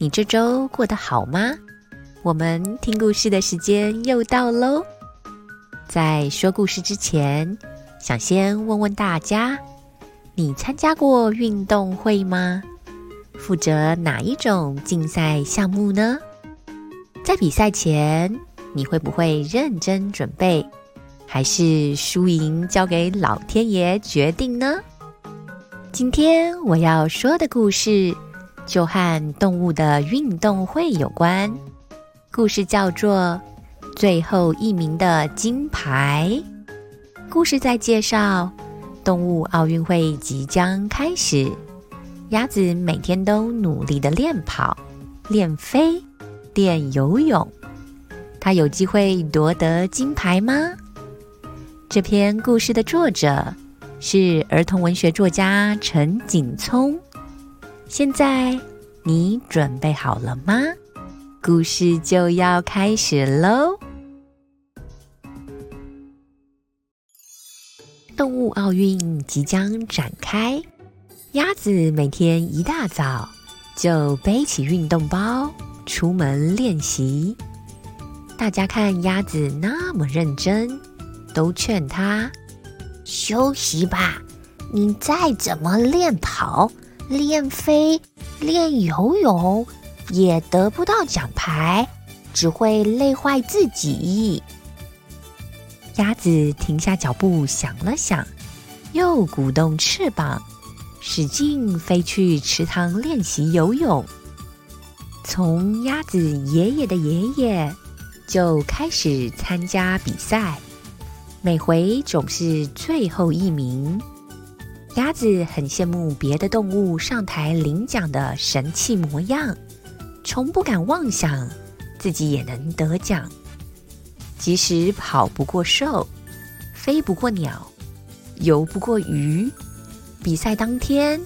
你这周过得好吗？我们听故事的时间又到喽。在说故事之前，想先问问大家：你参加过运动会吗？负责哪一种竞赛项目呢？在比赛前，你会不会认真准备，还是输赢交给老天爷决定呢？今天我要说的故事。就和动物的运动会有关，故事叫做《最后一名的金牌》。故事在介绍动物奥运会即将开始，鸭子每天都努力的练跑、练飞、练游泳，它有机会夺得金牌吗？这篇故事的作者是儿童文学作家陈景聪。现在你准备好了吗？故事就要开始喽！动物奥运即将展开，鸭子每天一大早就背起运动包出门练习。大家看鸭子那么认真，都劝它休息吧。你再怎么练跑。练飞、练游泳也得不到奖牌，只会累坏自己。鸭子停下脚步，想了想，又鼓动翅膀，使劲飞去池塘练习游泳。从鸭子爷爷的爷爷就开始参加比赛，每回总是最后一名。鸭子很羡慕别的动物上台领奖的神气模样，从不敢妄想自己也能得奖。即使跑不过兽，飞不过鸟，游不过鱼，比赛当天，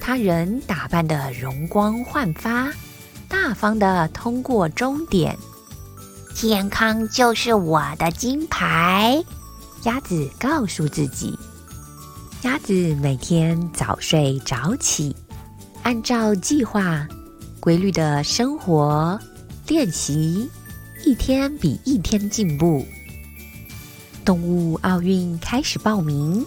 他仍打扮得容光焕发，大方的通过终点。健康就是我的金牌，鸭子告诉自己。鸭子每天早睡早起，按照计划规律的生活练习，一天比一天进步。动物奥运开始报名，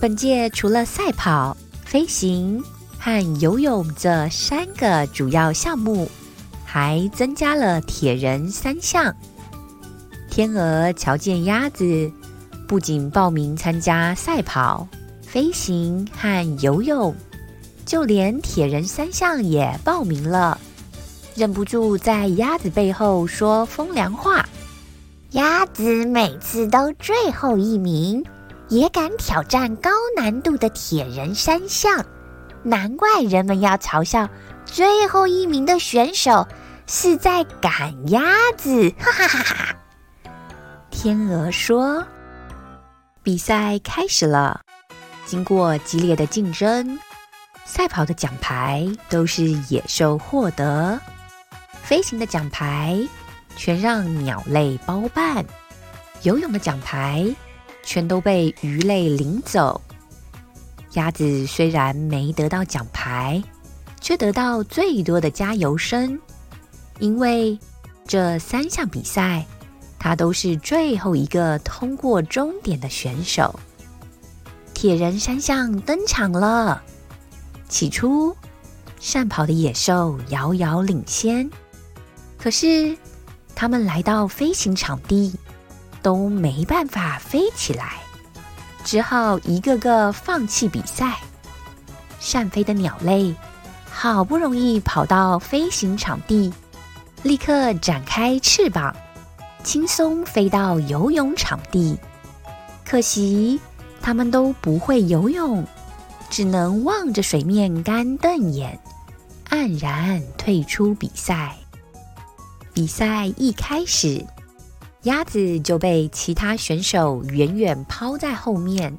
本届除了赛跑、飞行和游泳这三个主要项目，还增加了铁人三项。天鹅瞧见鸭子。不仅报名参加赛跑、飞行和游泳，就连铁人三项也报名了，忍不住在鸭子背后说风凉话：“鸭子每次都最后一名，也敢挑战高难度的铁人三项，难怪人们要嘲笑最后一名的选手是在赶鸭子。”哈哈哈哈！天鹅说。比赛开始了，经过激烈的竞争，赛跑的奖牌都是野兽获得，飞行的奖牌全让鸟类包办，游泳的奖牌全都被鱼类领走。鸭子虽然没得到奖牌，却得到最多的加油声，因为这三项比赛。他都是最后一个通过终点的选手。铁人三项登场了。起初，善跑的野兽遥遥领先，可是他们来到飞行场地，都没办法飞起来，只好一个个放弃比赛。善飞的鸟类好不容易跑到飞行场地，立刻展开翅膀。轻松飞到游泳场地，可惜他们都不会游泳，只能望着水面干瞪眼，黯然退出比赛。比赛一开始，鸭子就被其他选手远远抛在后面，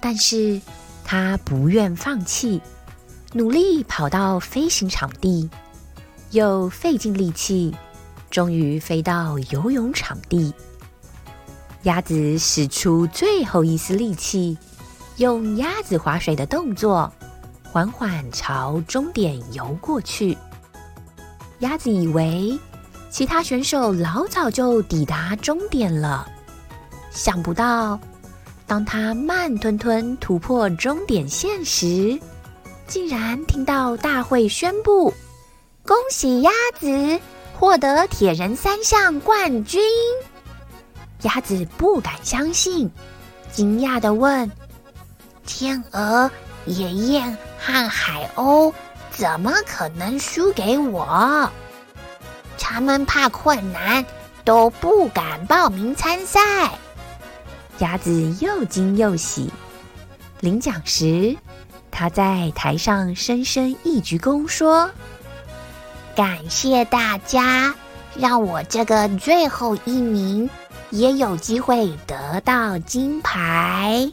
但是它不愿放弃，努力跑到飞行场地，又费尽力气，终于飞到游泳场地。鸭子使出最后一丝力气，用鸭子划水的动作，缓缓朝终点游过去。鸭子以为。其他选手老早就抵达终点了，想不到，当他慢吞吞突破终点线时，竟然听到大会宣布：“恭喜鸭子获得铁人三项冠军！”鸭子不敢相信，惊讶的问：“天鹅、野雁和海鸥怎么可能输给我？”他们怕困难，都不敢报名参赛。鸭子又惊又喜。领奖时，他在台上深深一鞠躬，说：“感谢大家，让我这个最后一名也有机会得到金牌。”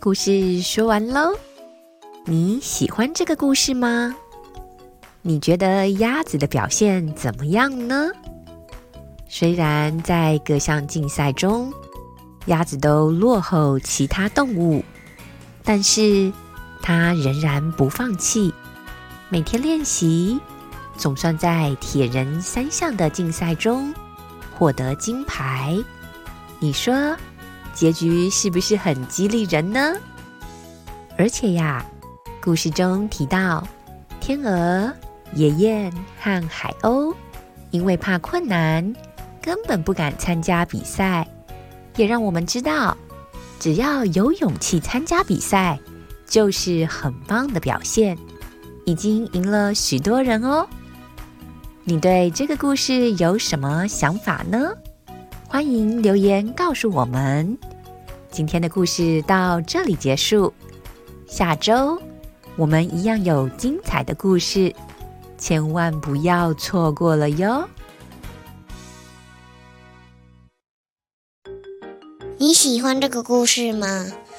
故事说完喽，你喜欢这个故事吗？你觉得鸭子的表现怎么样呢？虽然在各项竞赛中，鸭子都落后其他动物，但是他仍然不放弃，每天练习，总算在铁人三项的竞赛中获得金牌。你说，结局是不是很激励人呢？而且呀，故事中提到天鹅。野雁和海鸥因为怕困难，根本不敢参加比赛，也让我们知道，只要有勇气参加比赛，就是很棒的表现，已经赢了许多人哦。你对这个故事有什么想法呢？欢迎留言告诉我们。今天的故事到这里结束，下周我们一样有精彩的故事。千万不要错过了哟！你喜欢这个故事吗？《